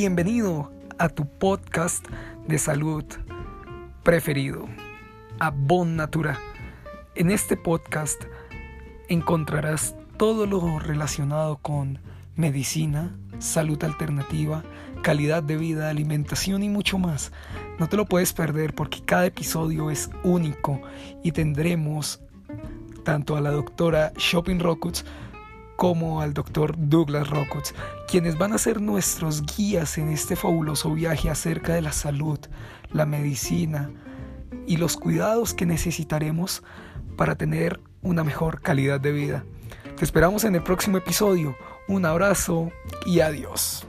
Bienvenido a tu podcast de salud preferido, a Bon Natura. En este podcast encontrarás todo lo relacionado con medicina, salud alternativa, calidad de vida, alimentación y mucho más. No te lo puedes perder porque cada episodio es único y tendremos tanto a la doctora Shopping Rockets como al doctor Douglas Rockets, quienes van a ser nuestros guías en este fabuloso viaje acerca de la salud, la medicina y los cuidados que necesitaremos para tener una mejor calidad de vida. Te esperamos en el próximo episodio. Un abrazo y adiós.